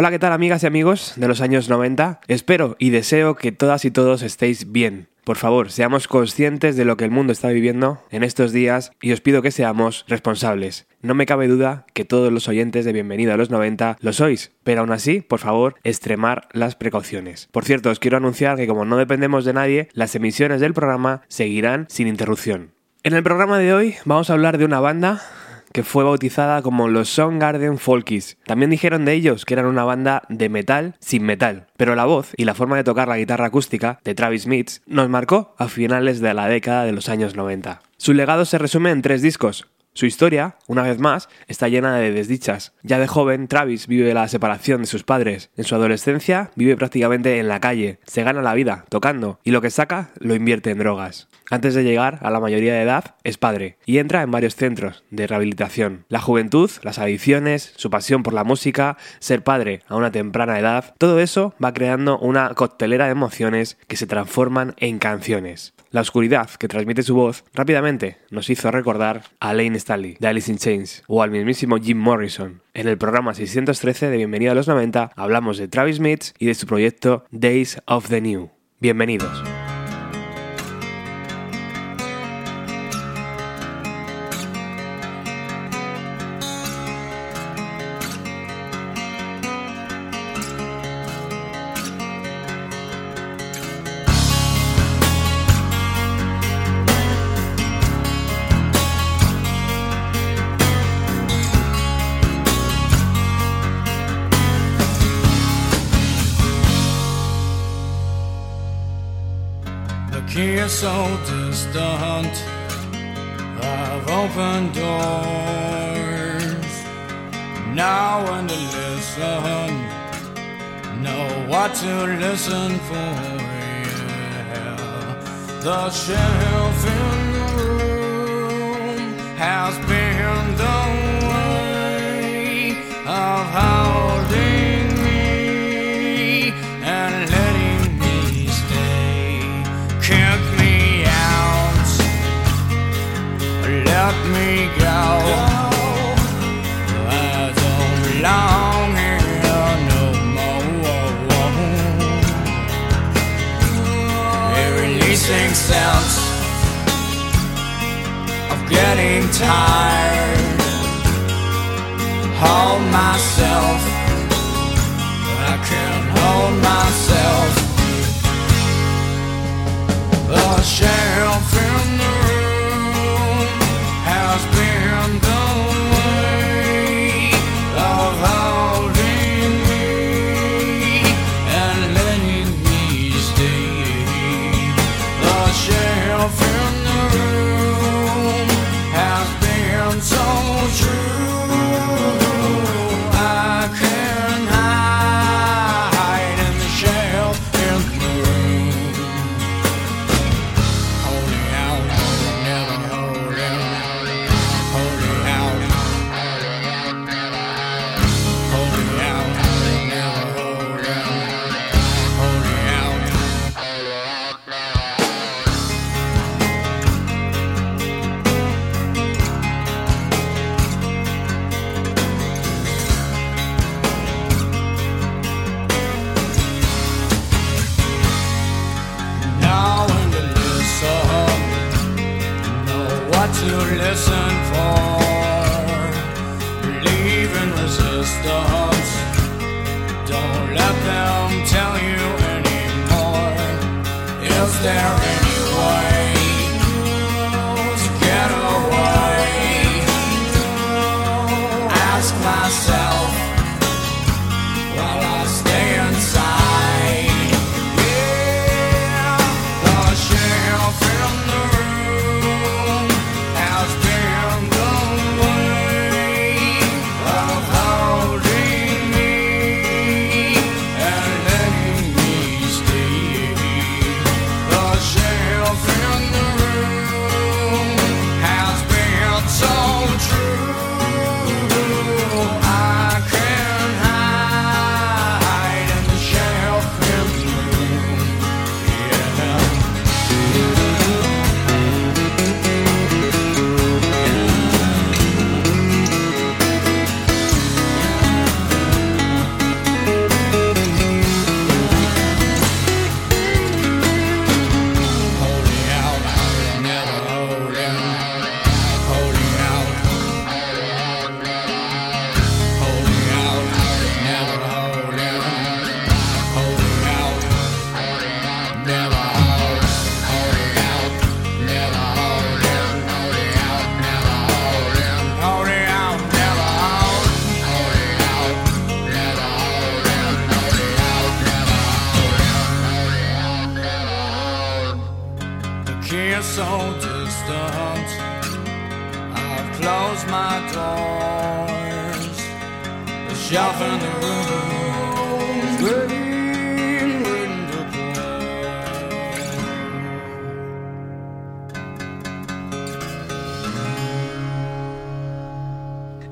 Hola, ¿qué tal amigas y amigos de los años 90? Espero y deseo que todas y todos estéis bien. Por favor, seamos conscientes de lo que el mundo está viviendo en estos días y os pido que seamos responsables. No me cabe duda que todos los oyentes de Bienvenido a los 90 lo sois, pero aún así, por favor, extremar las precauciones. Por cierto, os quiero anunciar que como no dependemos de nadie, las emisiones del programa seguirán sin interrupción. En el programa de hoy vamos a hablar de una banda que fue bautizada como los Soundgarden Folkies. También dijeron de ellos que eran una banda de metal sin metal, pero la voz y la forma de tocar la guitarra acústica de Travis Smith nos marcó a finales de la década de los años 90. Su legado se resume en tres discos, su historia, una vez más, está llena de desdichas. Ya de joven, Travis vive la separación de sus padres. En su adolescencia, vive prácticamente en la calle. Se gana la vida, tocando, y lo que saca lo invierte en drogas. Antes de llegar a la mayoría de edad, es padre y entra en varios centros de rehabilitación. La juventud, las adicciones, su pasión por la música, ser padre a una temprana edad, todo eso va creando una coctelera de emociones que se transforman en canciones. La oscuridad que transmite su voz rápidamente nos hizo recordar a Lane Stanley de Alice in Chains o al mismísimo Jim Morrison. En el programa 613 de Bienvenido a los 90 hablamos de Travis Smith y de su proyecto Days of the New. Bienvenidos. The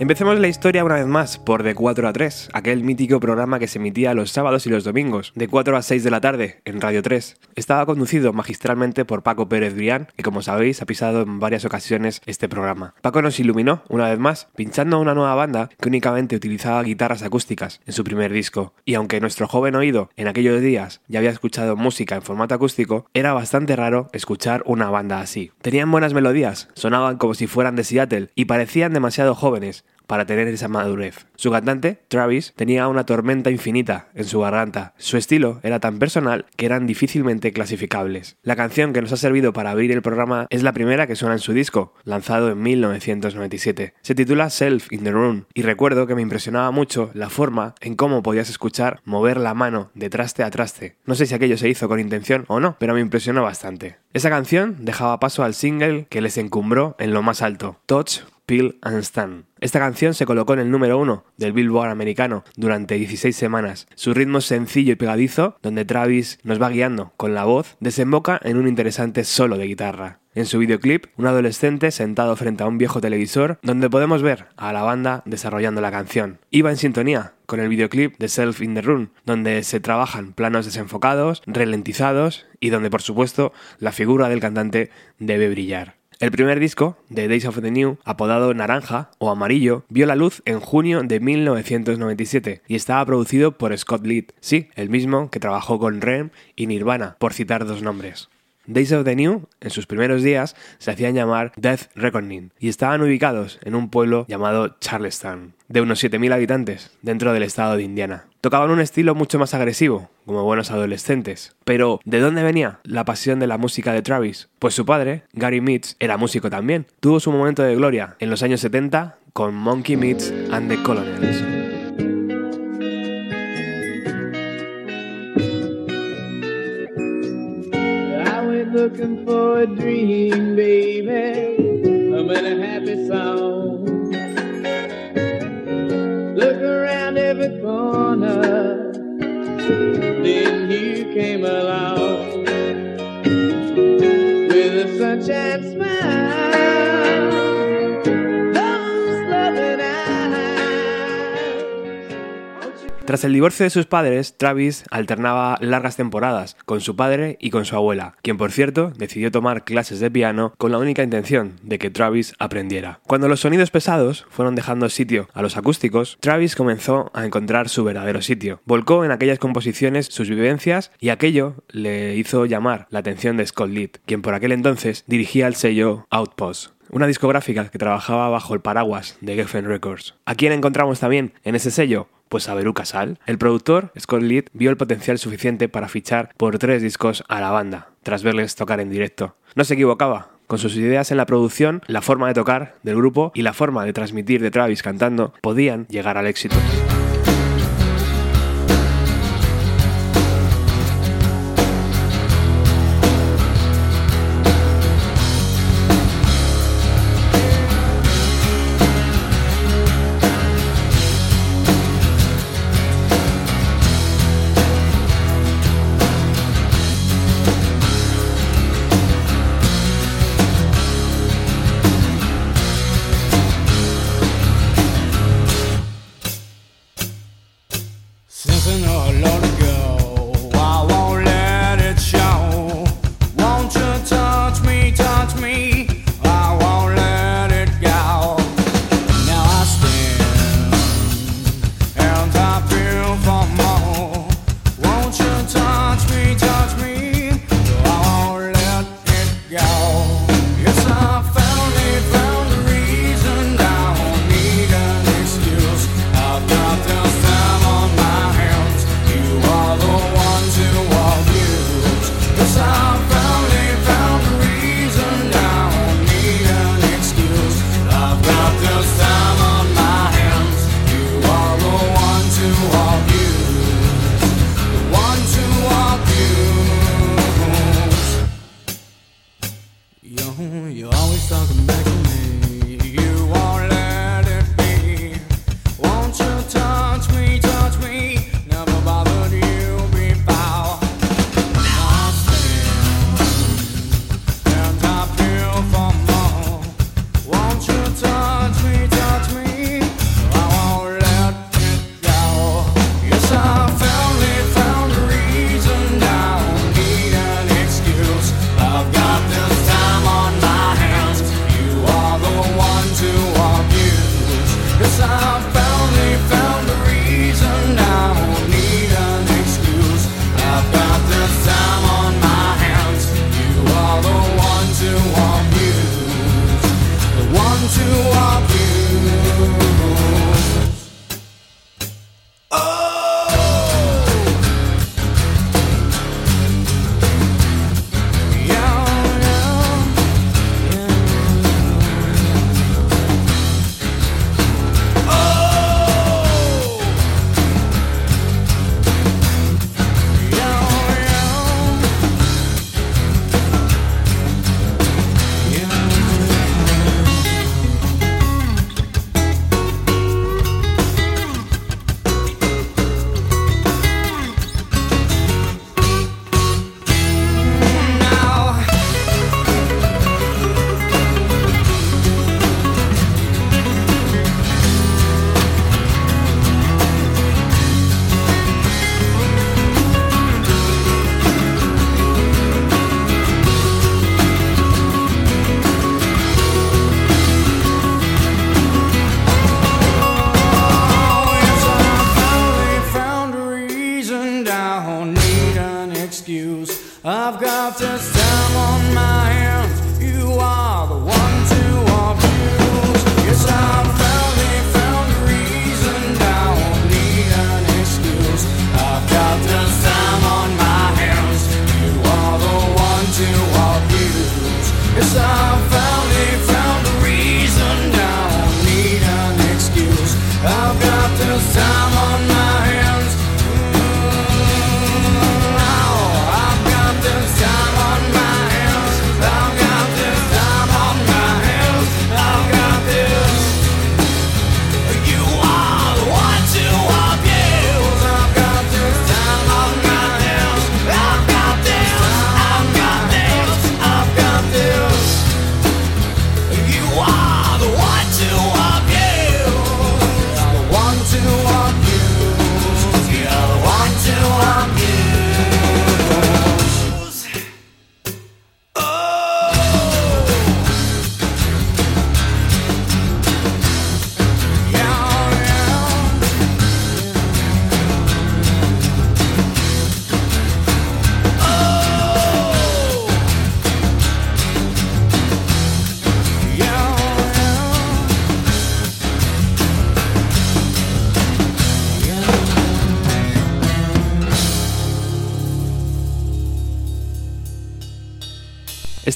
Empecemos la historia una vez más por De 4 a 3, aquel mítico programa que se emitía los sábados y los domingos, de 4 a 6 de la tarde, en Radio 3. Estaba conducido magistralmente por Paco Pérez Brián, que como sabéis ha pisado en varias ocasiones este programa. Paco nos iluminó, una vez más, pinchando una nueva banda que únicamente utilizaba guitarras acústicas en su primer disco, y aunque nuestro joven oído en aquellos días ya había escuchado música en formato acústico, era bastante raro escuchar una banda así. Tenían buenas melodías, sonaban como si fueran de Seattle y parecían demasiado jóvenes, para tener esa madurez. Su cantante, Travis, tenía una tormenta infinita en su garganta. Su estilo era tan personal que eran difícilmente clasificables. La canción que nos ha servido para abrir el programa es la primera que suena en su disco, lanzado en 1997. Se titula Self in the Room y recuerdo que me impresionaba mucho la forma en cómo podías escuchar mover la mano de traste a traste. No sé si aquello se hizo con intención o no, pero me impresionó bastante. Esa canción dejaba paso al single que les encumbró en lo más alto, Touch Peel and Stand. Esta canción se colocó en el número uno del Billboard americano durante 16 semanas. Su ritmo sencillo y pegadizo, donde Travis nos va guiando con la voz, desemboca en un interesante solo de guitarra. En su videoclip, un adolescente sentado frente a un viejo televisor, donde podemos ver a la banda desarrollando la canción. Iba en sintonía con el videoclip de Self in the Room, donde se trabajan planos desenfocados, ralentizados y donde por supuesto la figura del cantante debe brillar. El primer disco, The Days of the New, apodado Naranja o Amarillo, vio la luz en junio de 1997 y estaba producido por Scott Litt, sí, el mismo que trabajó con Rem y Nirvana, por citar dos nombres. Days of the New, en sus primeros días, se hacían llamar Death Reckoning y estaban ubicados en un pueblo llamado Charleston, de unos 7.000 habitantes, dentro del estado de Indiana. Tocaban un estilo mucho más agresivo, como buenos adolescentes. Pero, ¿de dónde venía la pasión de la música de Travis? Pues su padre, Gary Mitz, era músico también. Tuvo su momento de gloria en los años 70 con Monkey Mitz and the Colonels. Look around every corner. Then you came along with a sunshine smile. Tras el divorcio de sus padres, Travis alternaba largas temporadas con su padre y con su abuela, quien por cierto decidió tomar clases de piano con la única intención de que Travis aprendiera. Cuando los sonidos pesados fueron dejando sitio a los acústicos, Travis comenzó a encontrar su verdadero sitio. Volcó en aquellas composiciones sus vivencias y aquello le hizo llamar la atención de Scott Litt, quien por aquel entonces dirigía el sello Outpost una discográfica que trabajaba bajo el paraguas de Geffen Records. ¿A quién encontramos también en ese sello? Pues a Beru Casal. El productor, Scott Litt, vio el potencial suficiente para fichar por tres discos a la banda, tras verles tocar en directo. No se equivocaba. Con sus ideas en la producción, la forma de tocar del grupo y la forma de transmitir de Travis cantando podían llegar al éxito.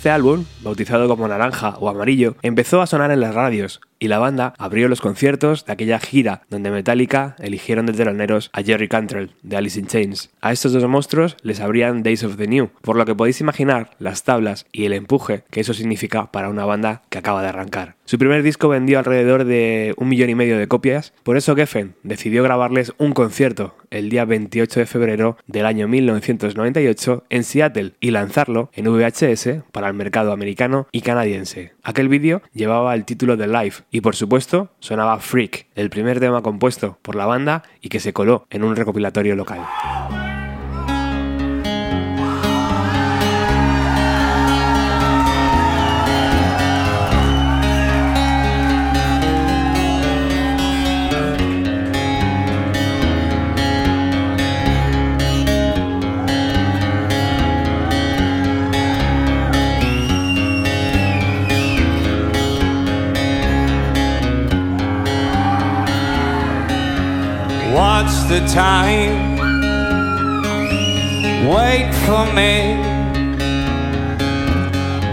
Este álbum, bautizado como Naranja o Amarillo, empezó a sonar en las radios y la banda abrió los conciertos de aquella gira donde Metallica eligieron de teloneros a Jerry Cantrell de Alice in Chains. A estos dos monstruos les abrían Days of the New, por lo que podéis imaginar las tablas y el empuje que eso significa para una banda que acaba de arrancar. Su primer disco vendió alrededor de un millón y medio de copias, por eso Geffen decidió grabarles un concierto el día 28 de febrero del año 1998 en Seattle y lanzarlo en VHS para el mercado americano y canadiense. Aquel vídeo llevaba el título de Live y por supuesto sonaba Freak, el primer tema compuesto por la banda y que se coló en un recopilatorio local. What's the time? Wait for me.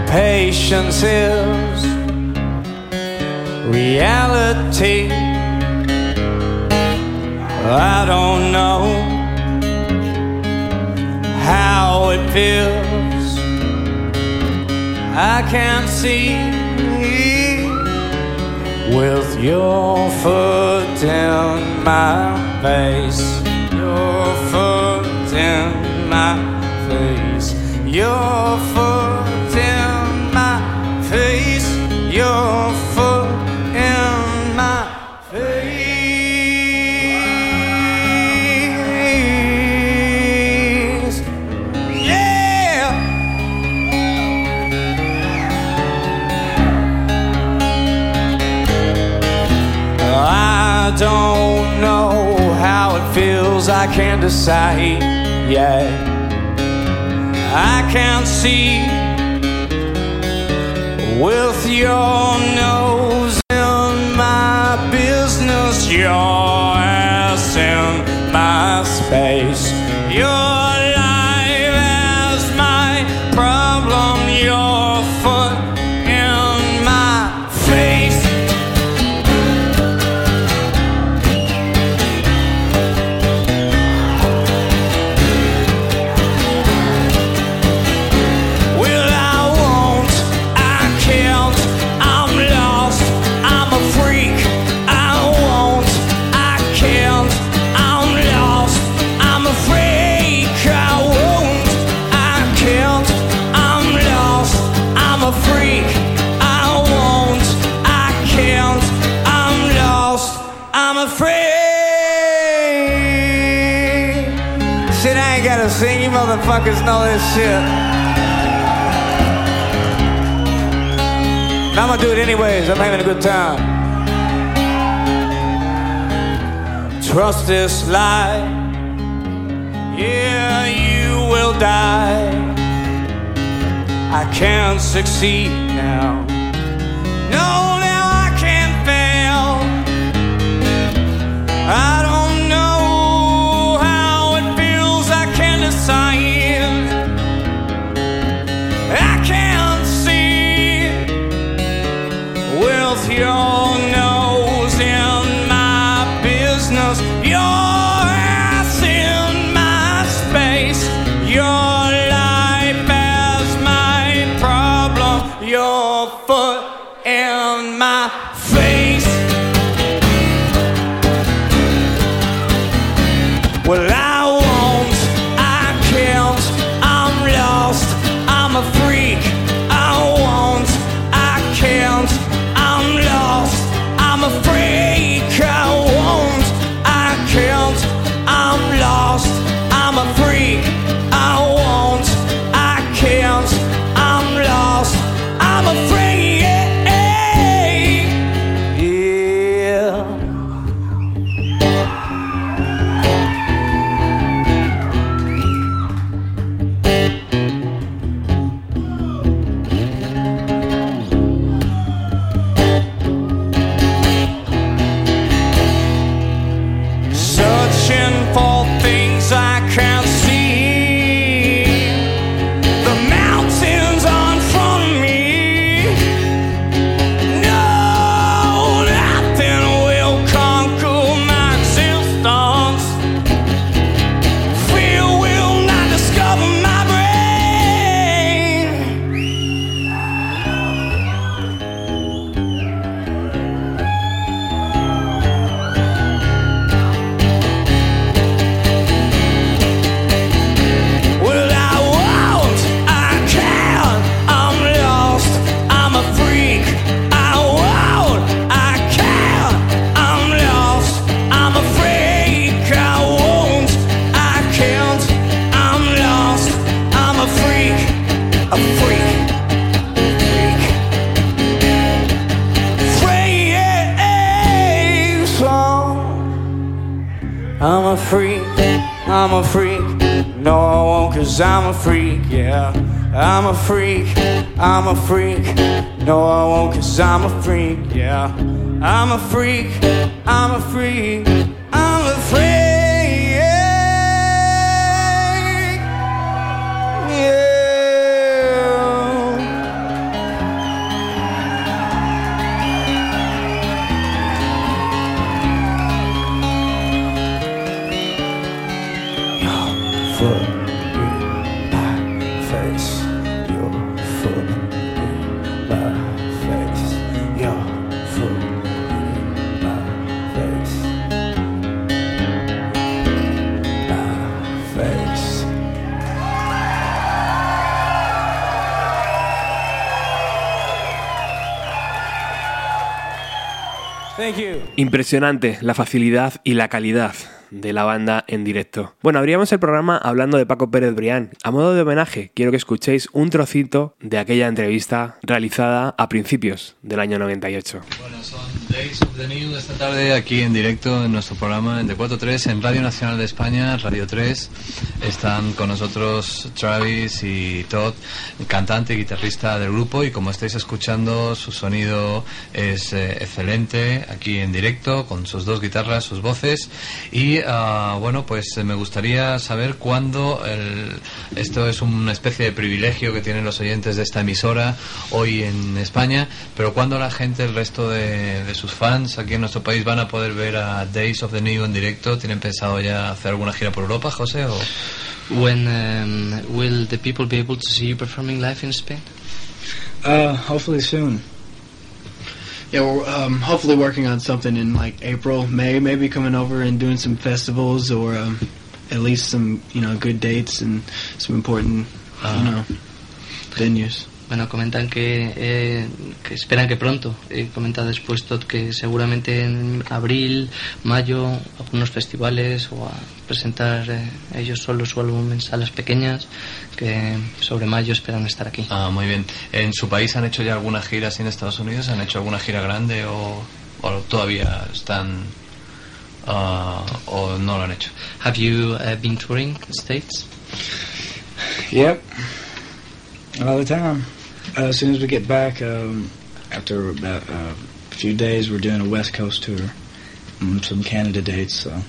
Patience is reality. I don't know how it feels. I can't see with your foot in my face. Your foot in my face. Your foot in my face. Your foot in my face. Yeah. I don't I can't decide yet. I can't see with your nose in my business, your ass in my space. Your motherfuckers know this shit. I'm gonna do it anyways. I'm having a good time. Trust this lie. Yeah, you will die. I can't succeed now. No, now I can't fail. I cause I'm a freak, yeah. I'm a freak, I'm a freak. No, I won't, cause I'm a freak, yeah. I'm a freak, I'm a freak. I'm a freak, Impresionante la facilidad y la calidad de la banda en directo. Bueno, abríamos el programa hablando de Paco Pérez Brián. A modo de homenaje, quiero que escuchéis un trocito de aquella entrevista realizada a principios del año 98. Bueno, son Days of the New esta tarde aquí en directo en nuestro programa en D43 en Radio Nacional de España, Radio 3. Están con nosotros Travis y Todd, cantante y guitarrista del grupo y como estáis escuchando su sonido es eh, excelente aquí en directo con sus dos guitarras, sus voces y ah, bueno pues eh, me gustaría saber cuándo el- esto es una especie de privilegio que tienen los oyentes de esta emisora hoy en España, pero cuándo la gente, el resto de, de sus fans aquí en nuestro país van a poder ver a Days of the New en directo. ¿Tienen pensado ya hacer alguna gira por Europa, José? O... When um, will the people be able to see you performing live in Spain? Uh, hopefully soon. Yeah, we're um, hopefully working on something in like April, May, maybe coming over and doing some festivals or um, at least some you know good dates and some important you know venues. Bueno, comentan que, eh, que esperan que pronto. Eh, comenta después Todd que seguramente en abril, mayo, algunos festivales o a presentar eh, ellos solos su álbum en salas pequeñas, que sobre mayo esperan estar aquí. Ah, muy bien. ¿En su país han hecho ya alguna gira así en Estados Unidos? ¿Han hecho alguna gira grande o, o todavía están o no lo han hecho? Have you uh, been touring the States? Yep. All the time. Uh, as soon as we get back, um, after about uh, a few days, we're doing a West Coast tour, um, some Canada dates. So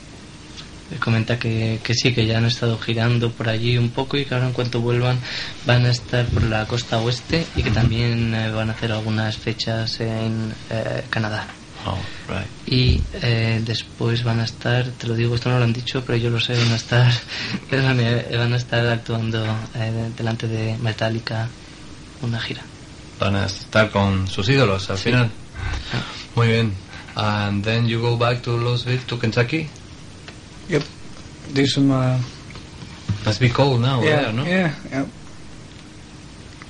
comenta que, que sí, que ya han estado girando por allí un poco y que ahora en cuanto vuelvan van a estar por la costa oeste y que también eh, van a hacer algunas fechas en eh, Canadá. Oh, right. Y eh, después van a estar, te lo digo, esto no lo han dicho, pero yo lo sé, van a estar, van a- van a estar actuando eh, delante de Metallica una gira. Van a estar con sus ídolos al final. Muy bien. And then you go back to Louisville, to Kentucky. yep, do some. Uh, Must be cold now yeah, there, ¿no? yeah, yeah,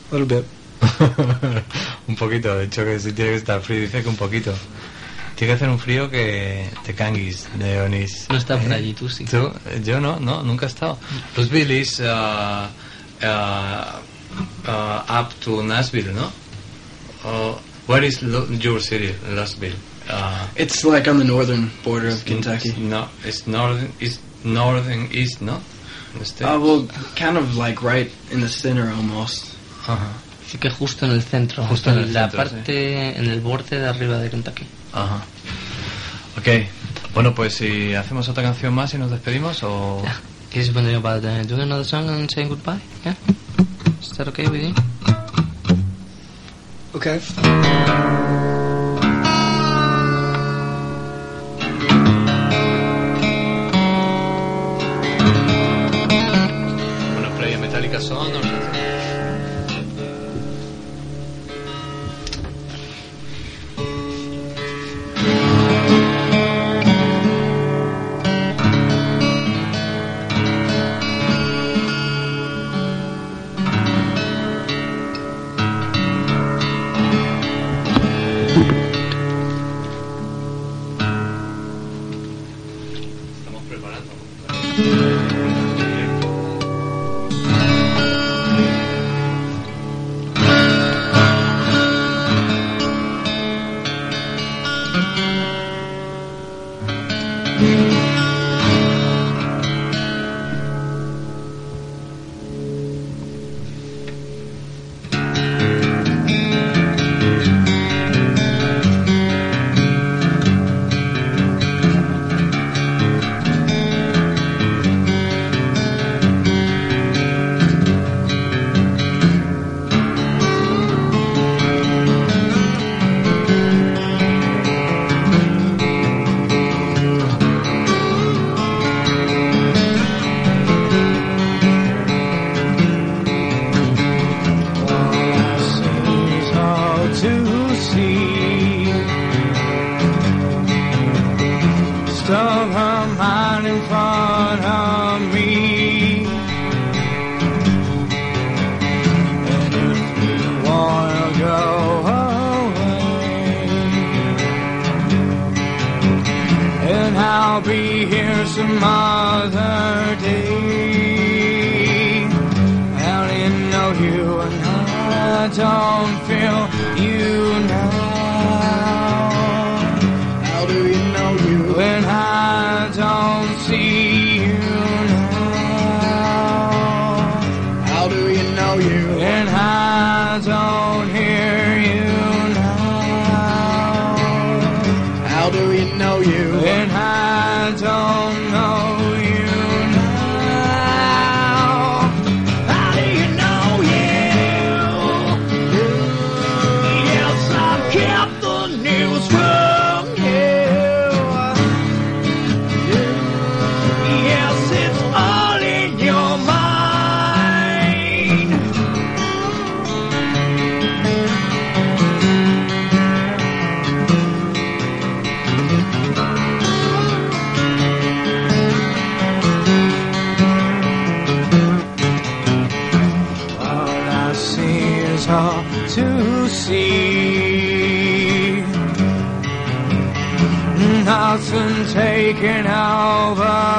a little bit. un poquito, de hecho que si tiene que estar frío, dice que un poquito. Tiene que hacer un frío que te canguis, Leonis. No está por ¿Eh? allí, tú sí. ¿Tú? Yo no, no, nunca he estado. Louisville is uh, uh, uh, up to Nashville, ¿no? Uh, where is Lo- your city, Louisville? Uh, It's like on the northern border of Kentucky. No, it's northern, it's northern east, ¿no? The state. Uh, well, kind of like right in the center almost. Ajá, Así que justo en el centro, Justo en el la centro, parte, en el borde de arriba de Kentucky. ajá. Ok, bueno, pues si hacemos otra canción más y nos despedimos o... Yeah. He's wondering about uh, doing another song and saying goodbye. Yeah, is that okay with you? Okay. Bueno, play a Metallica I'll be here some other day. I didn't know you and I don't feel you now. Taken over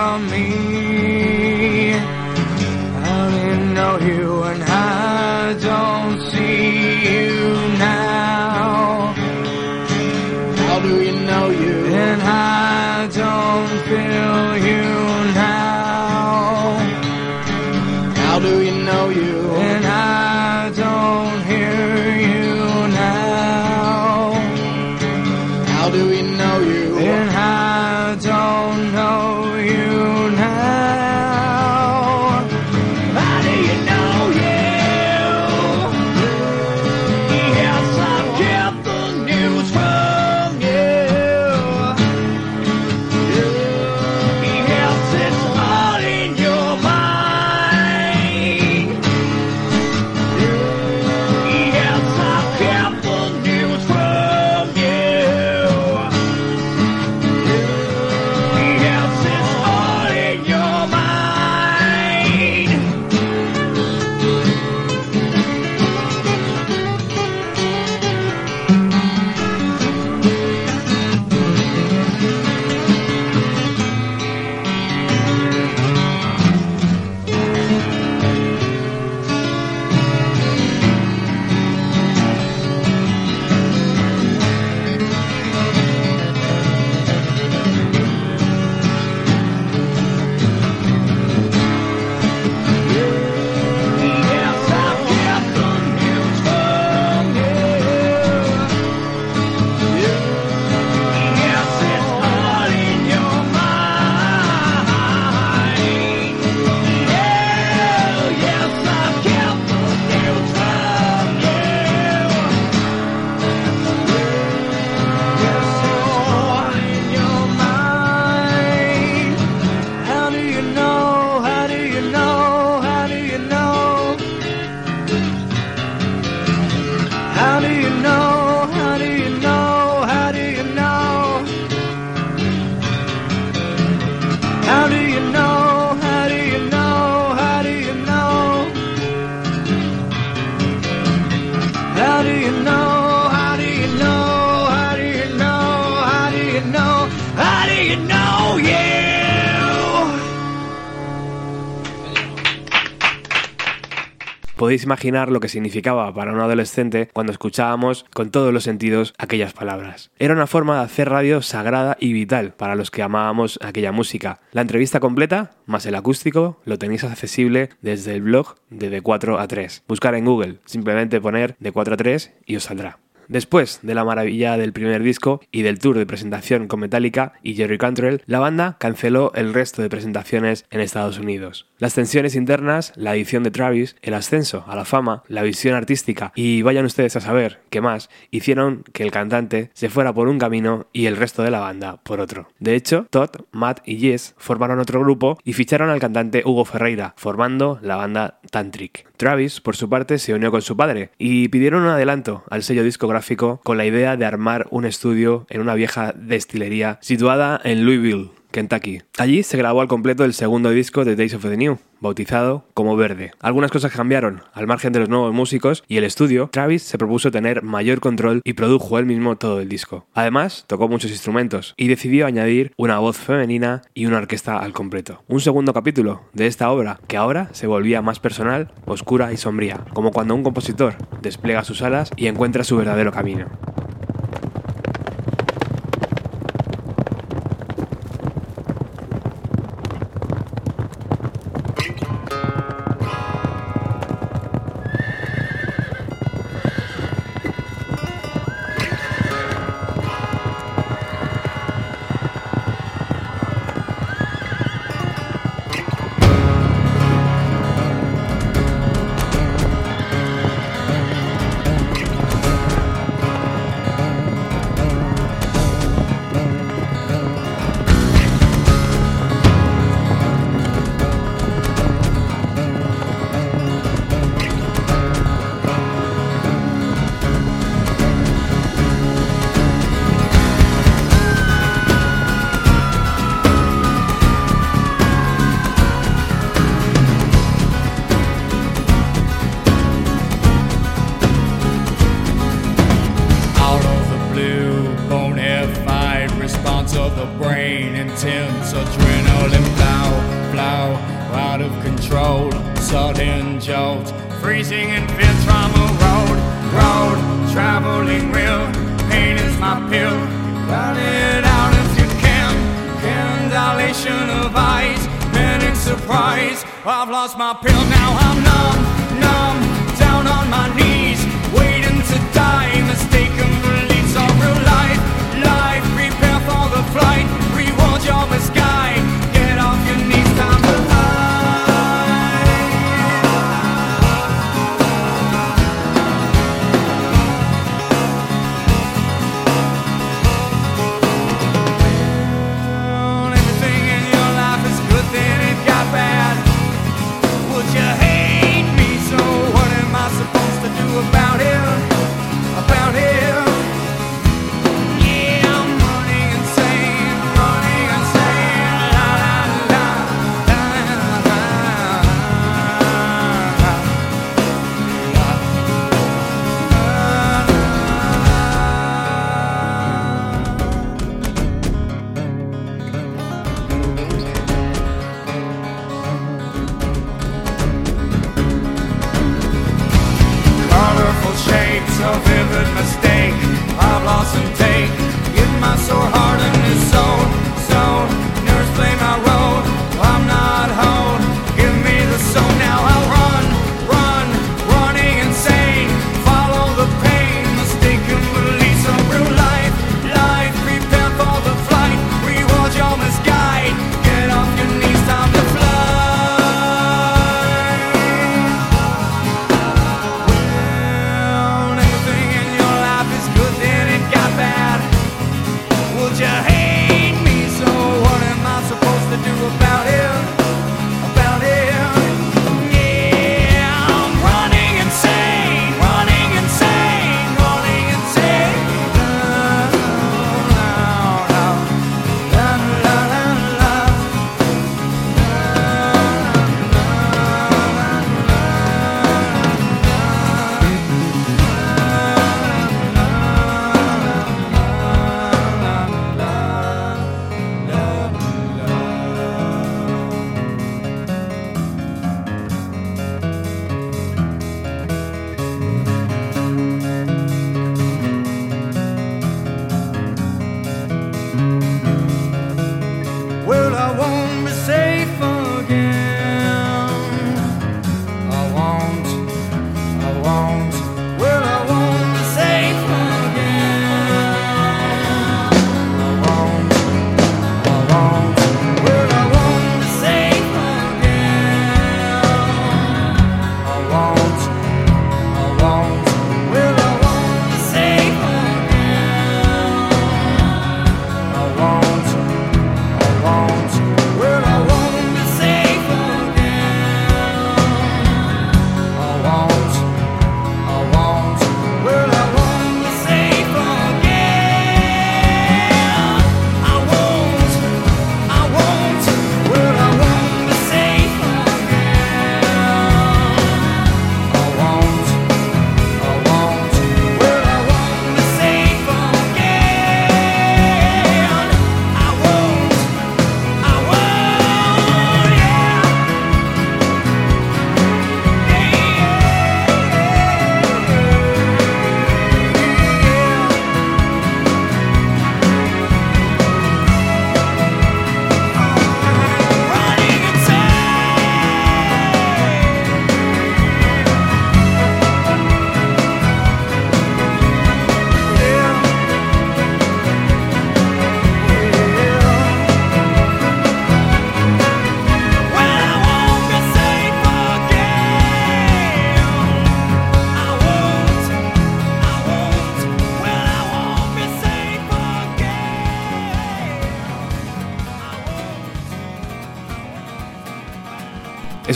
podéis imaginar lo que significaba para un adolescente cuando escuchábamos con todos los sentidos aquellas palabras. Era una forma de hacer radio sagrada y vital para los que amábamos aquella música. La entrevista completa, más el acústico, lo tenéis accesible desde el blog de De 4 a 3. Buscar en Google, simplemente poner De 4 a 3 y os saldrá. Después de la maravilla del primer disco y del tour de presentación con Metallica y Jerry Cantrell, la banda canceló el resto de presentaciones en Estados Unidos. Las tensiones internas, la edición de Travis, el ascenso a la fama, la visión artística y vayan ustedes a saber qué más, hicieron que el cantante se fuera por un camino y el resto de la banda por otro. De hecho, Todd, Matt y Jess formaron otro grupo y ficharon al cantante Hugo Ferreira, formando la banda Tantric. Travis, por su parte, se unió con su padre y pidieron un adelanto al sello discográfico con la idea de armar un estudio en una vieja destilería situada en Louisville, Kentucky. Allí se grabó al completo el segundo disco de Days of the New, bautizado como Verde. Algunas cosas cambiaron, al margen de los nuevos músicos y el estudio, Travis se propuso tener mayor control y produjo él mismo todo el disco. Además, tocó muchos instrumentos y decidió añadir una voz femenina y una orquesta al completo. Un segundo capítulo de esta obra, que ahora se volvía más personal, oscura y sombría, como cuando un compositor despliega sus alas y encuentra su verdadero camino.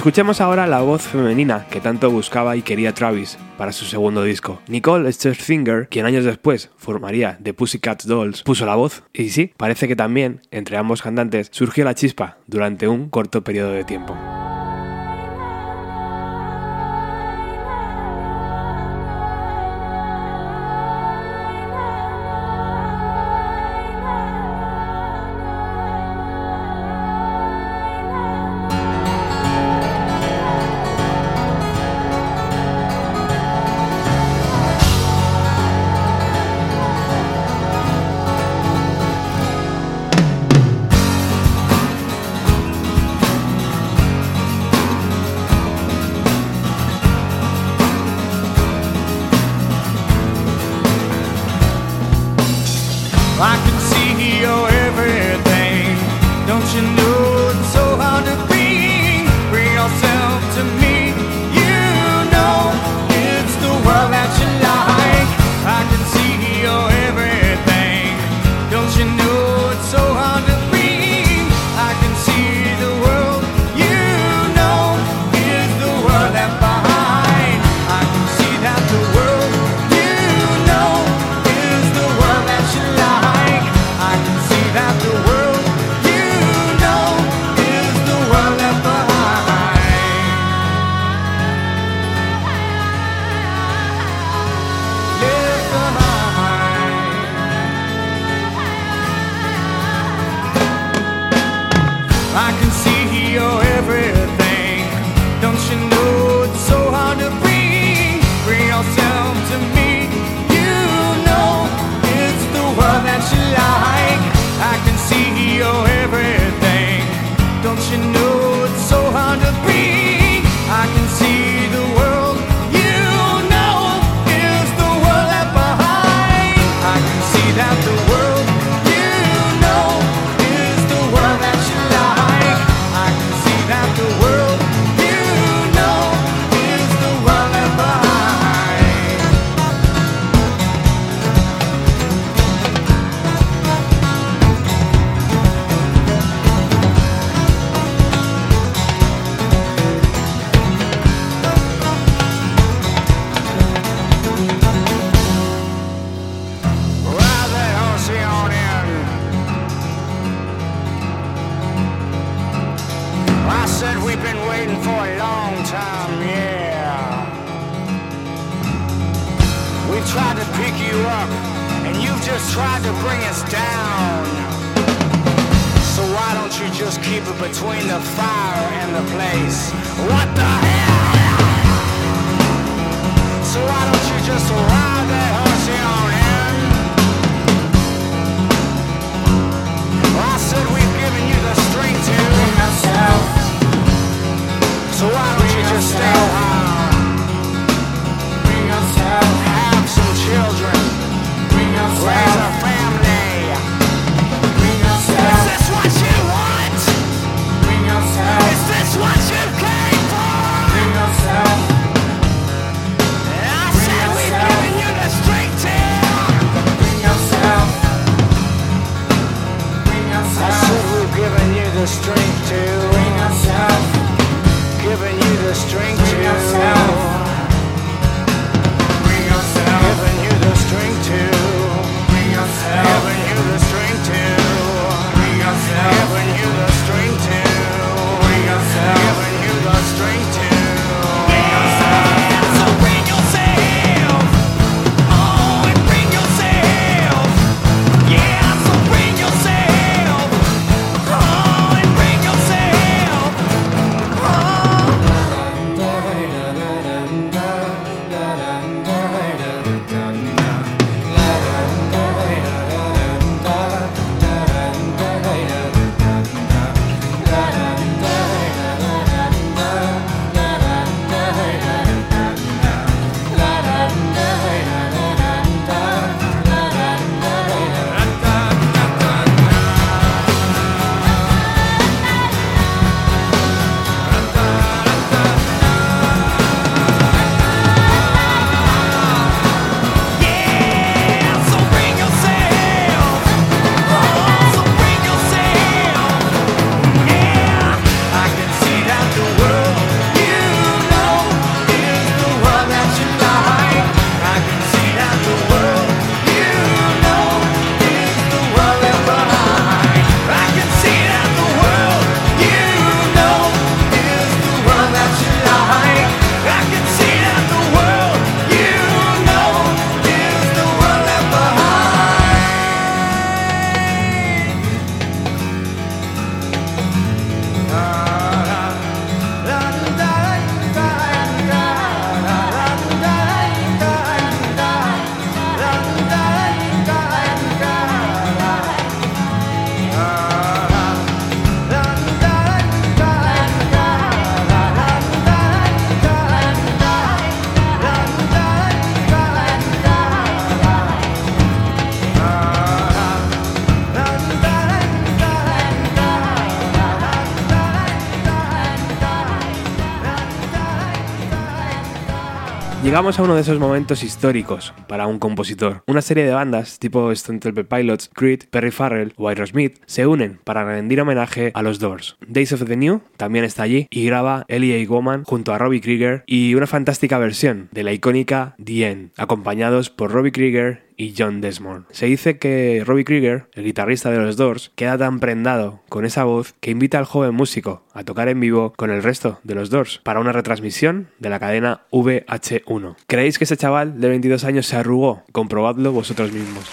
Escuchemos ahora la voz femenina que tanto buscaba y quería Travis para su segundo disco. Nicole Scherzinger, quien años después formaría The Pussycat Dolls, puso la voz y sí, parece que también entre ambos cantantes surgió la chispa durante un corto periodo de tiempo. Llegamos a uno de esos momentos históricos para un compositor. Una serie de bandas tipo Stone Temple Pilots, Creed, Perry Farrell o Aerosmith se unen para rendir homenaje a los Doors. Days of the New también está allí y graba Elie Woman junto a Robbie Krieger y una fantástica versión de la icónica The End, acompañados por Robbie Krieger y John Desmond. Se dice que Robbie Krieger, el guitarrista de los Doors, queda tan prendado con esa voz que invita al joven músico a tocar en vivo con el resto de los Doors para una retransmisión de la cadena VH1. ¿Creéis que ese chaval de 22 años se arrugó? Comprobadlo vosotros mismos.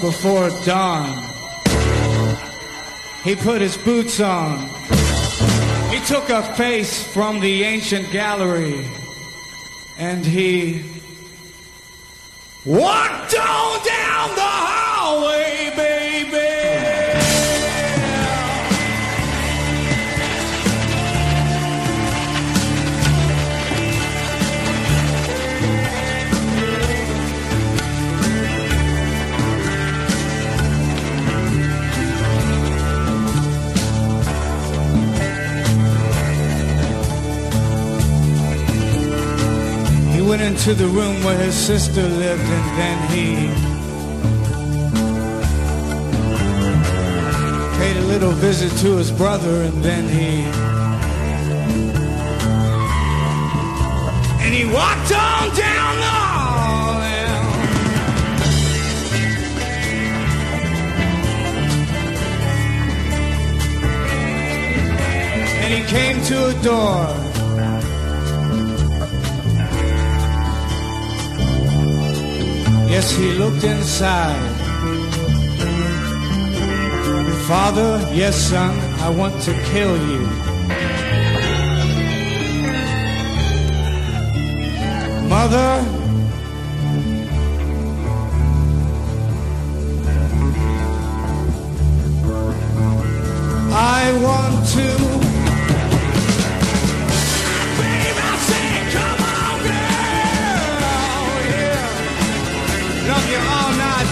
Before dawn. He put his boots on. He took a face from the ancient gallery and he walked on down the hallway, baby. Went into the room where his sister lived, and then he paid a little visit to his brother, and then he and he walked on down the hall. and- And he came to a door. Yes, he looked inside. Father, yes, son, I want to kill you. Mother, I want to.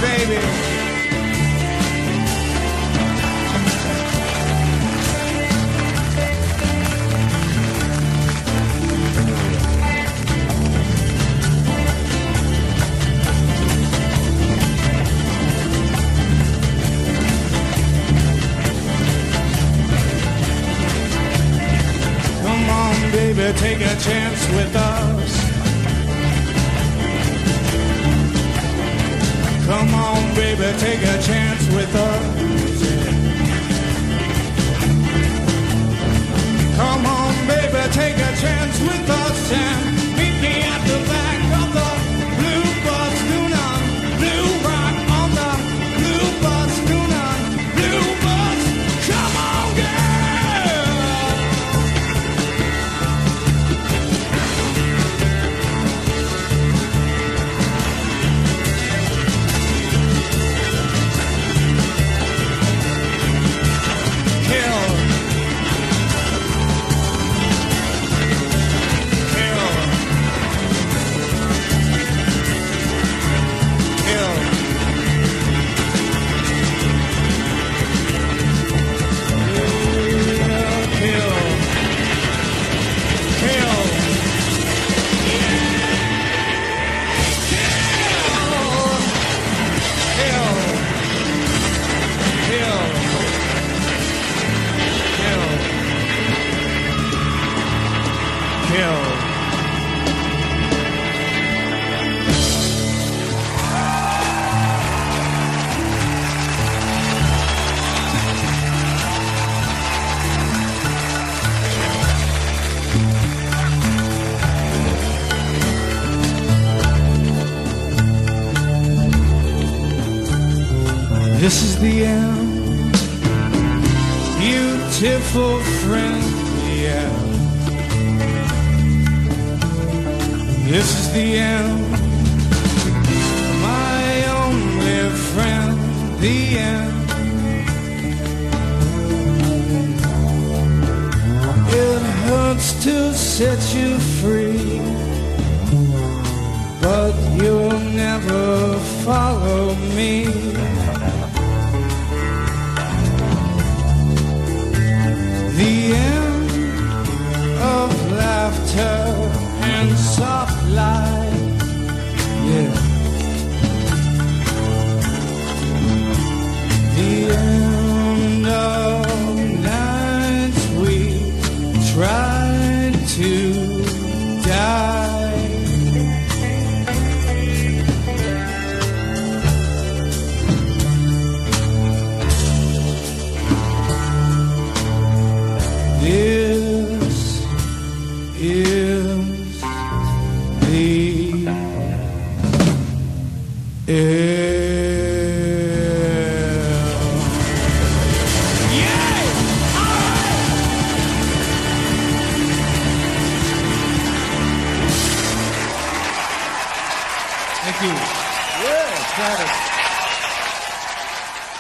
Baby. Come on, baby, take a chance with us. Come on, baby, take a chance with us. Come on, baby, take a chance with us and meet me at the back of the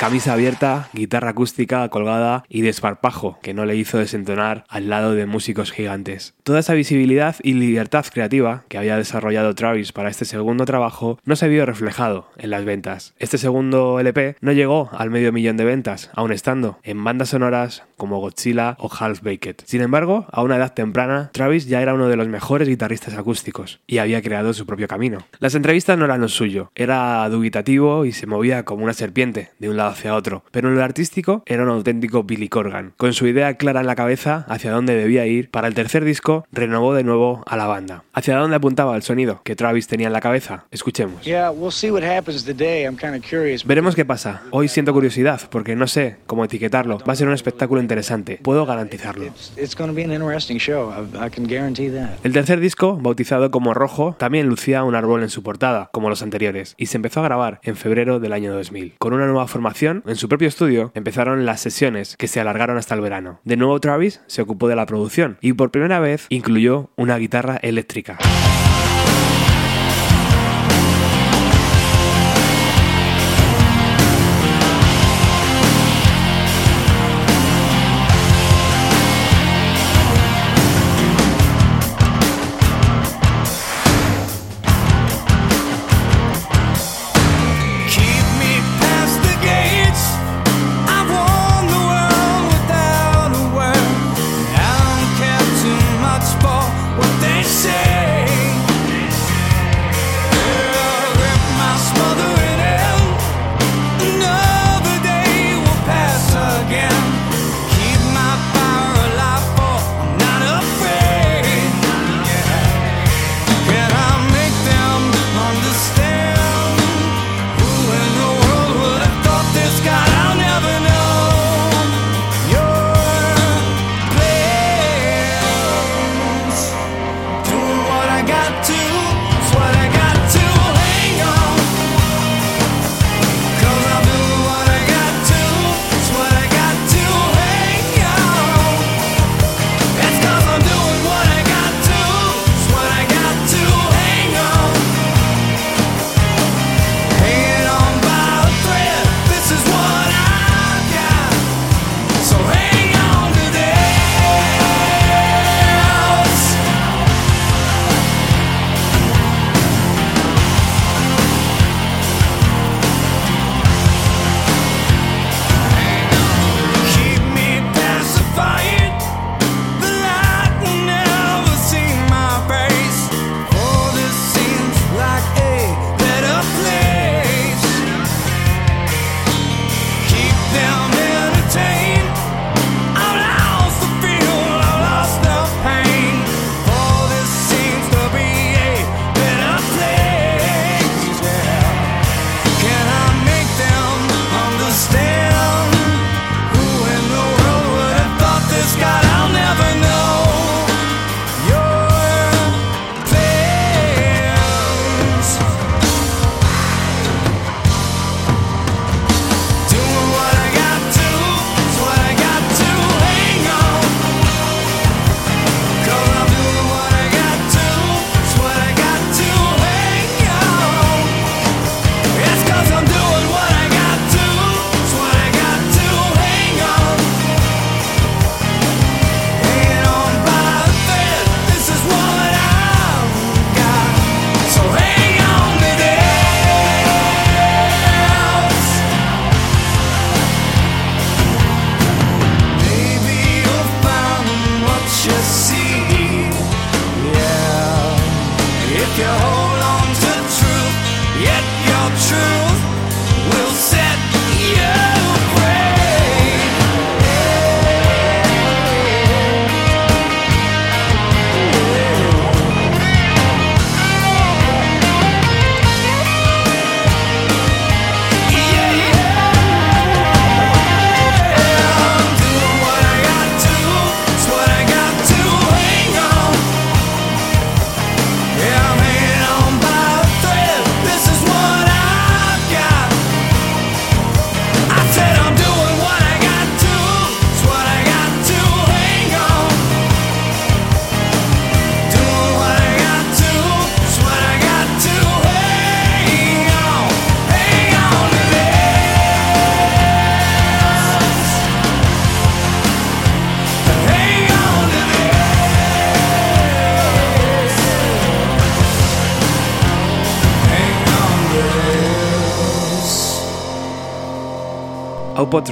Camisa abierta, guitarra acústica colgada y desparpajo que no le hizo desentonar al lado de músicos gigantes. Toda esa visibilidad y libertad creativa que había desarrollado Travis para este segundo trabajo no se vio reflejado en las ventas. Este segundo LP no llegó al medio millón de ventas, aun estando en bandas sonoras como Godzilla o Half Baked. Sin embargo, a una edad temprana, Travis ya era uno de los mejores guitarristas acústicos y había creado su propio camino. Las entrevistas no eran lo suyo, era dubitativo y se movía como una serpiente de un lado hacia otro, pero en lo artístico era un auténtico Billy Corgan. Con su idea clara en la cabeza hacia dónde debía ir, para el tercer disco renovó de nuevo a la banda. ¿Hacia dónde apuntaba el sonido que Travis tenía en la cabeza? Escuchemos. Yeah, we'll see what happens today. I'm kind of curious. Veremos qué pasa. Hoy siento curiosidad porque no sé cómo etiquetarlo. Va a ser un espectáculo interesante. Puedo garantizarlo. El tercer disco, bautizado como Rojo, también lucía un árbol en su portada, como los anteriores, y se empezó a grabar en febrero del año 2000. Con una nueva formación, en su propio estudio, empezaron las sesiones que se alargaron hasta el verano. De nuevo Travis se ocupó de la producción y por primera vez incluyó una guitarra eléctrica.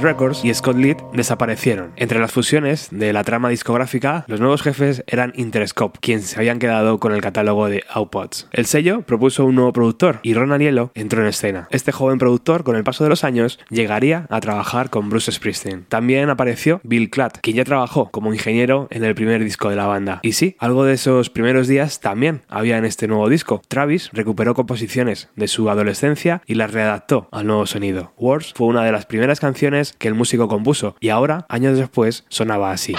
Records y Scott Litt desaparecieron. Entre las fusiones de la trama discográfica, los nuevos jefes eran Interscope, quienes se habían quedado con el catálogo de Outputs. El sello propuso un nuevo productor y Ron Aniello entró en escena. Este joven productor, con el paso de los años, llegaría a trabajar con Bruce Springsteen. También apareció Bill Clatt, quien ya trabajó como ingeniero en el primer disco de la banda. Y sí, algo de esos primeros días también había en este nuevo disco. Travis recuperó composiciones de su adolescencia y las readaptó al nuevo sonido. Wars fue una de las primeras canciones que el músico compuso y ahora, años después, sonaba así.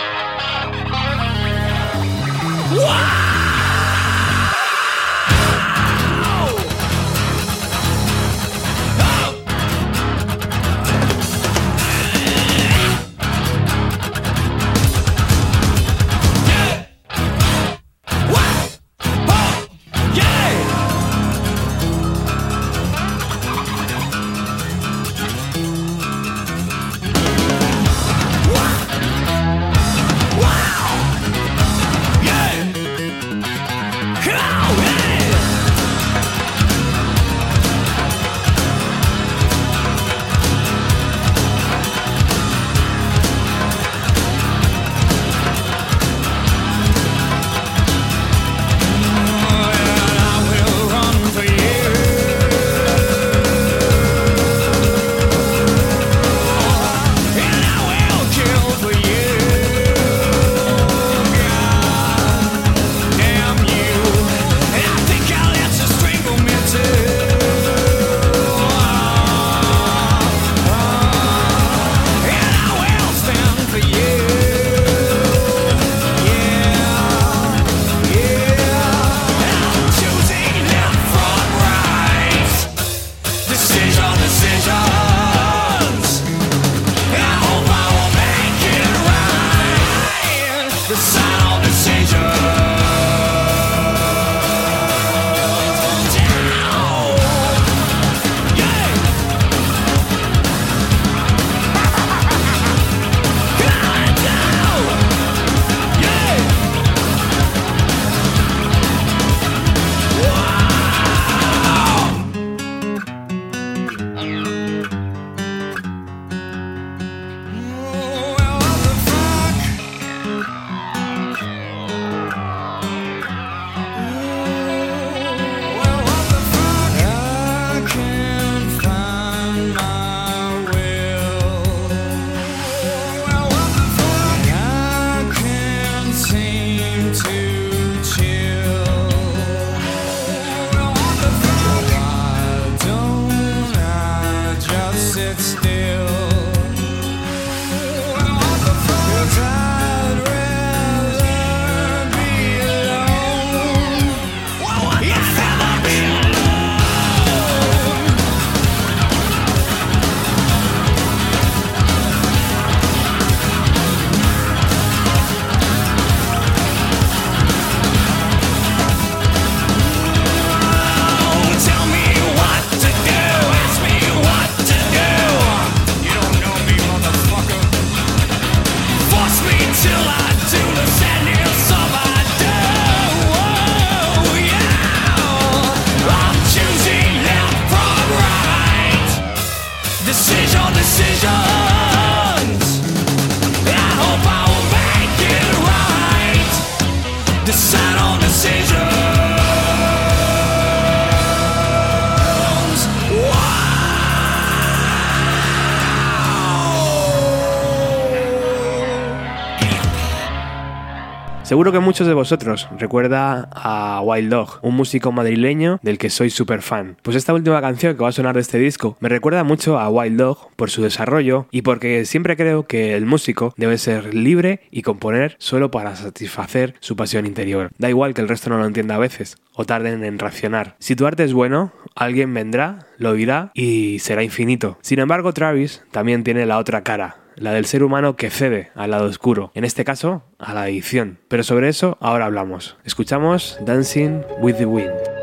Seguro que muchos de vosotros recuerda a Wild Dog, un músico madrileño del que soy súper fan. Pues esta última canción que va a sonar de este disco me recuerda mucho a Wild Dog por su desarrollo y porque siempre creo que el músico debe ser libre y componer solo para satisfacer su pasión interior. Da igual que el resto no lo entienda a veces o tarden en reaccionar. Si tu arte es bueno, alguien vendrá, lo oirá y será infinito. Sin embargo, Travis también tiene la otra cara, la del ser humano que cede al lado oscuro, en este caso a la adicción. Pero sobre eso ahora hablamos. Escuchamos Dancing with the Wind.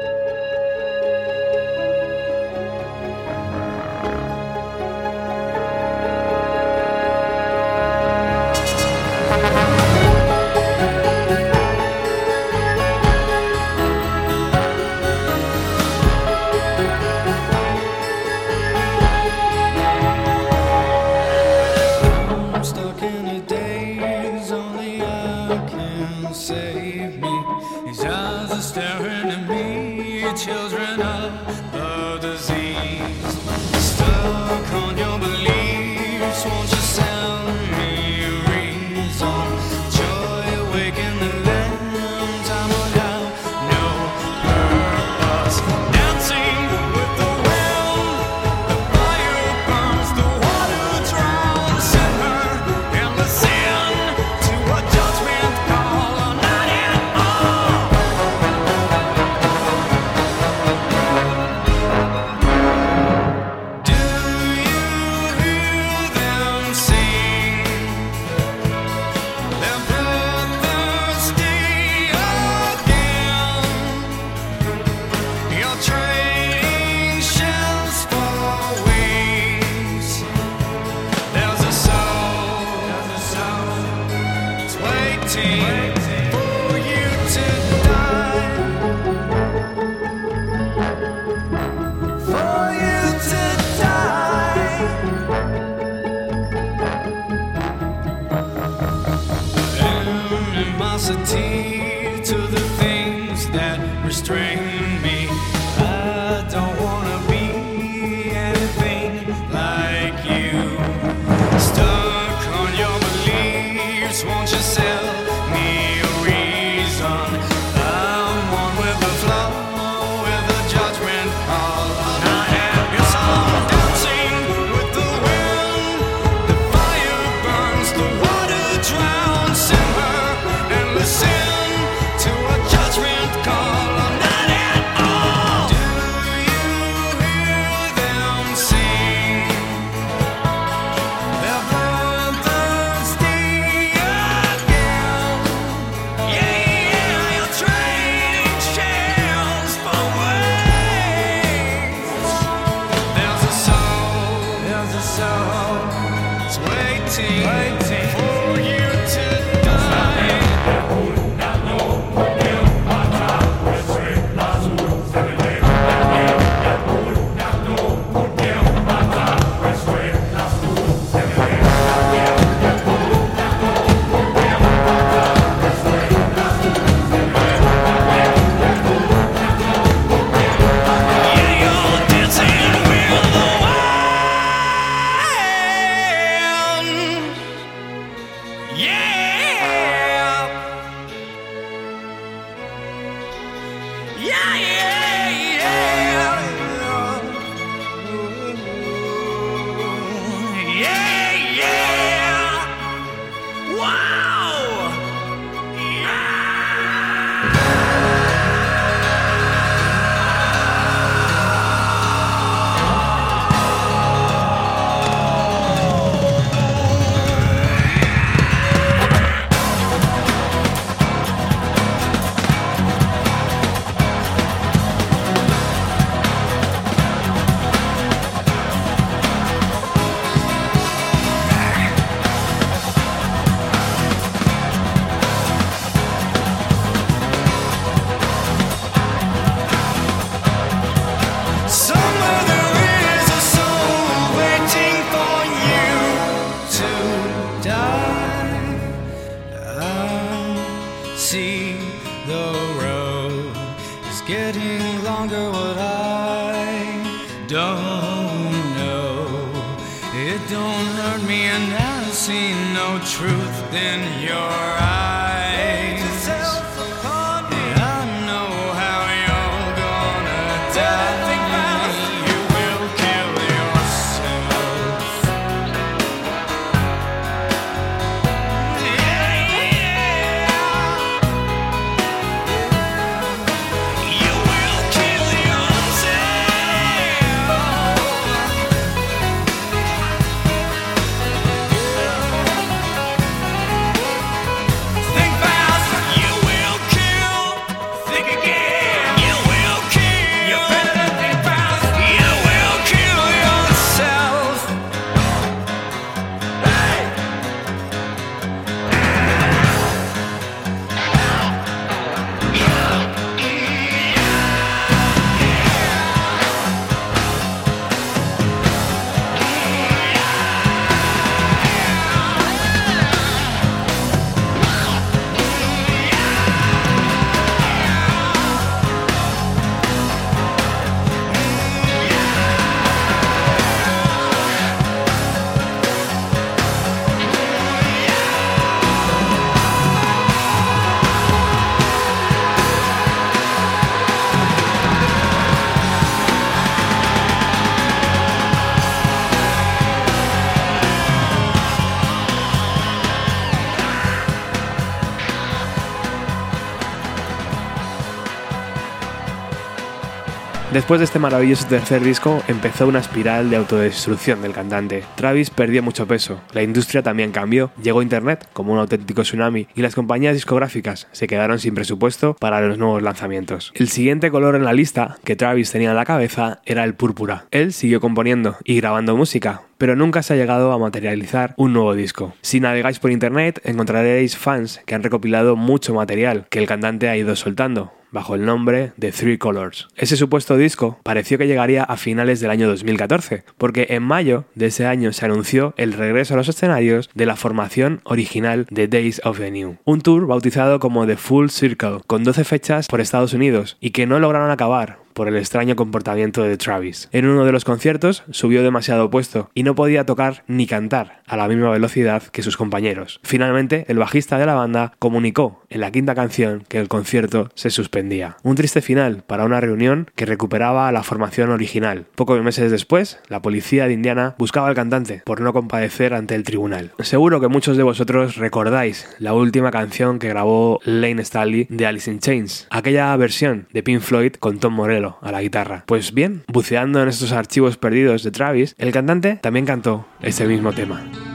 Después de este maravilloso tercer disco, empezó una espiral de autodestrucción del cantante. Travis perdió mucho peso, la industria también cambió, llegó Internet como un auténtico tsunami y las compañías discográficas se quedaron sin presupuesto para los nuevos lanzamientos. El siguiente color en la lista que Travis tenía en la cabeza era el púrpura. Él siguió componiendo y grabando música, pero nunca se ha llegado a materializar un nuevo disco. Si navegáis por internet encontraréis fans que han recopilado mucho material que el cantante ha ido soltando, bajo el nombre de Three Colors. Ese supuesto disco pareció que llegaría a finales del año 2014, porque en mayo de ese año se anunció el regreso a los escenarios de la formación original de Days of the New, un tour bautizado como The Full Circle, con 12 fechas por Estados Unidos y que no lograron acabar por el extraño comportamiento de Travis. En uno de los conciertos subió demasiado puesto y no podía tocar ni cantar a la misma velocidad que sus compañeros. Finalmente, el bajista de la banda comunicó en la quinta canción que el concierto se suspendía. Un triste final para una reunión que recuperaba a la formación original. Pocos meses después, la policía de Indiana buscaba al cantante por no compadecer ante el tribunal. Seguro que muchos de vosotros recordáis la última canción que grabó Lane Staley de Alice in Chains, aquella versión de Pink Floyd con Tom Morello a la guitarra. Pues bien, buceando en estos archivos perdidos de Travis, el cantante también cantó este mismo tema.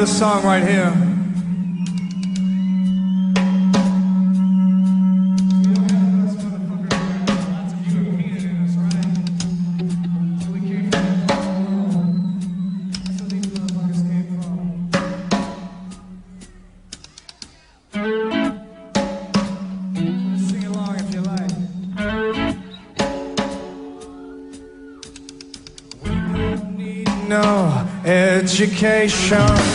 This song right here. Sing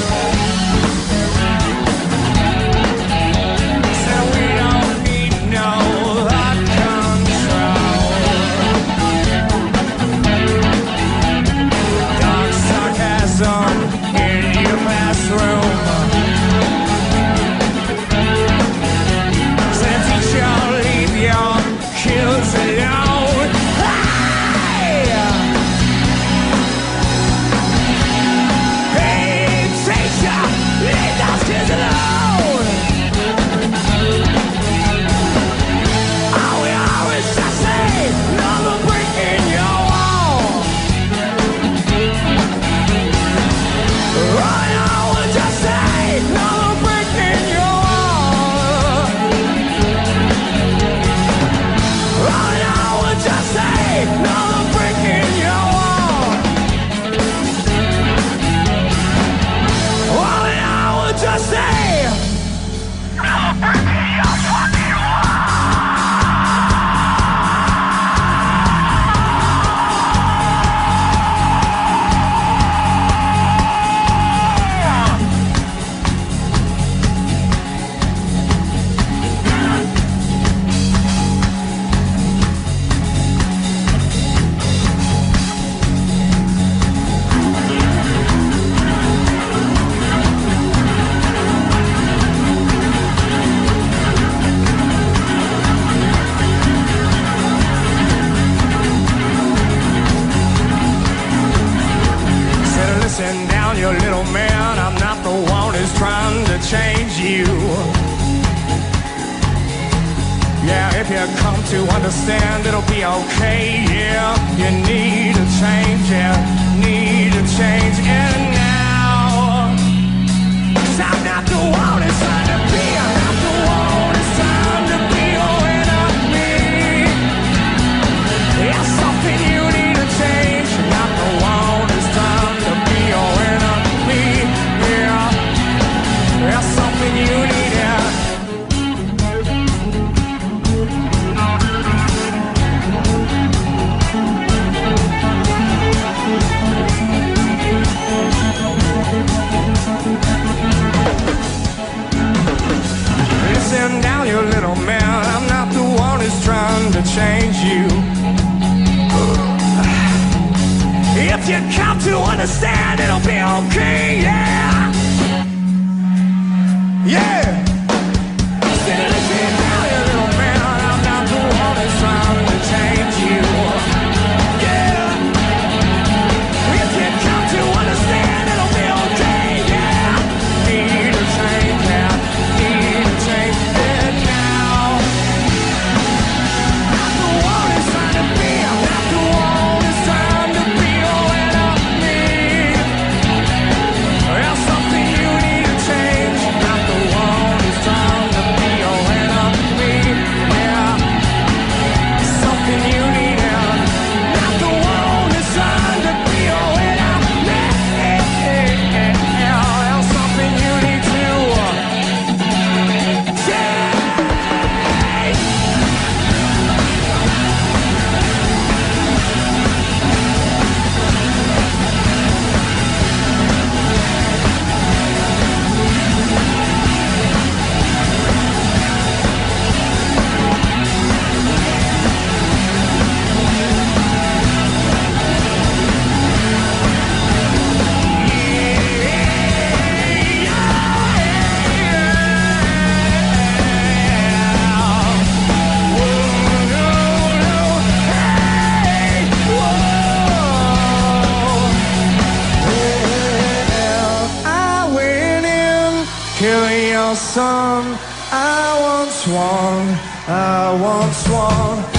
killing your son. I once won, I once won.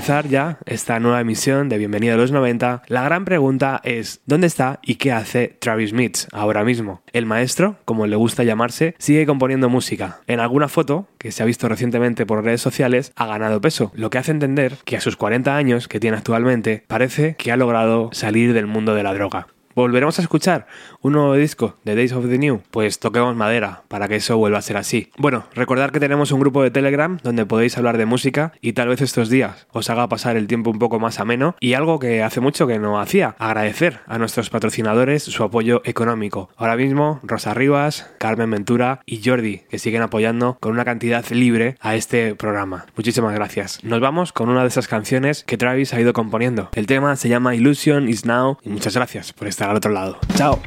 Finalizar ya esta nueva emisión de Bienvenido a los 90, la gran pregunta es ¿dónde está y qué hace Travis Mitz ahora mismo? El maestro, como le gusta llamarse, sigue componiendo música. En alguna foto, que se ha visto recientemente por redes sociales, ha ganado peso, lo que hace entender que a sus 40 años que tiene actualmente, parece que ha logrado salir del mundo de la droga. ¿Volveremos a escuchar un nuevo disco de Days of the New? Pues toquemos madera para que eso vuelva a ser así. Bueno, recordad que tenemos un grupo de Telegram donde podéis hablar de música y tal vez estos días os haga pasar el tiempo un poco más ameno y algo que hace mucho que no hacía, agradecer a nuestros patrocinadores su apoyo económico. Ahora mismo Rosa Rivas, Carmen Ventura y Jordi que siguen apoyando con una cantidad libre a este programa. Muchísimas gracias. Nos vamos con una de esas canciones que Travis ha ido componiendo. El tema se llama Illusion is Now y muchas gracias por estar al otro lado. Chao.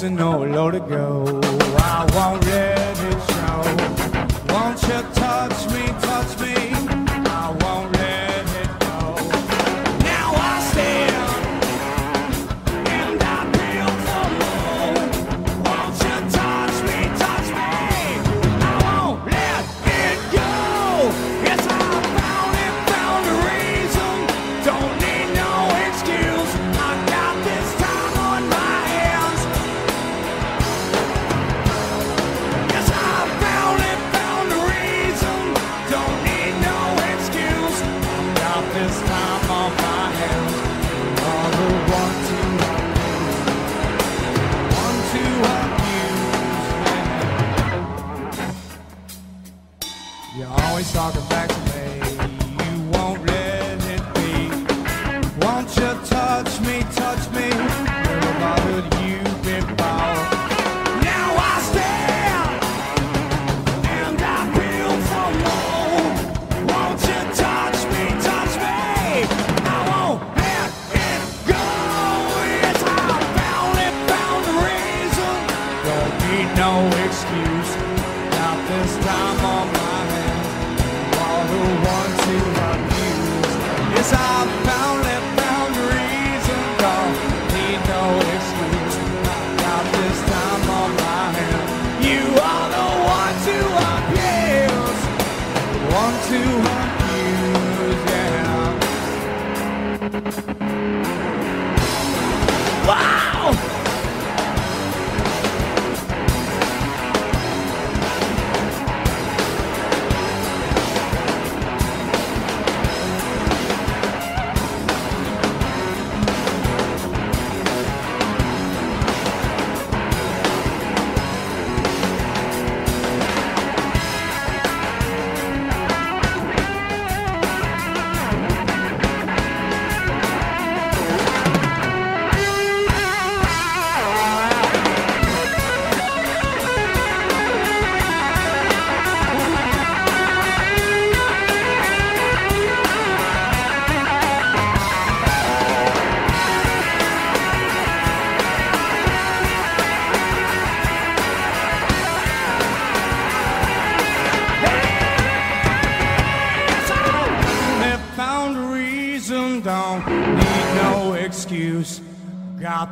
place and nowhere to go. I won't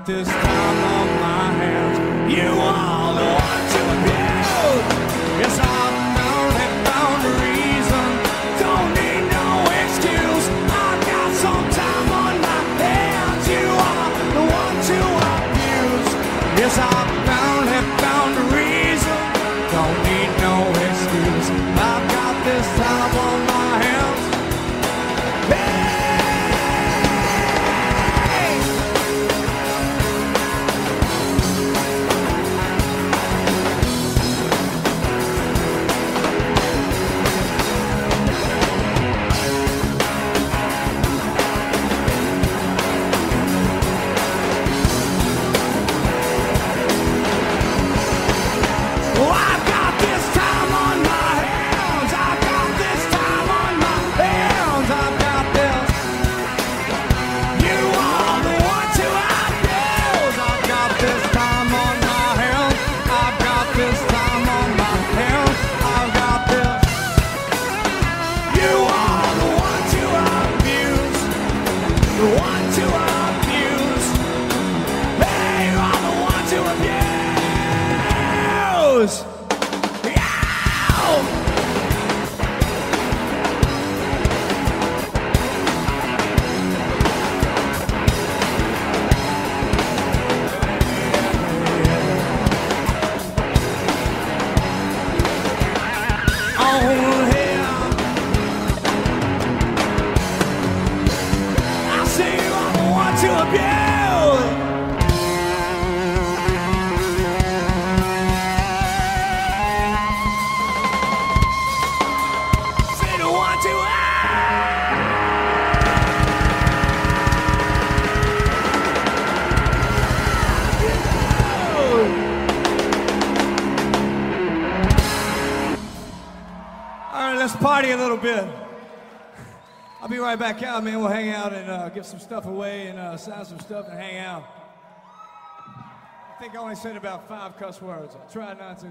this said about five cuss words. I try not to.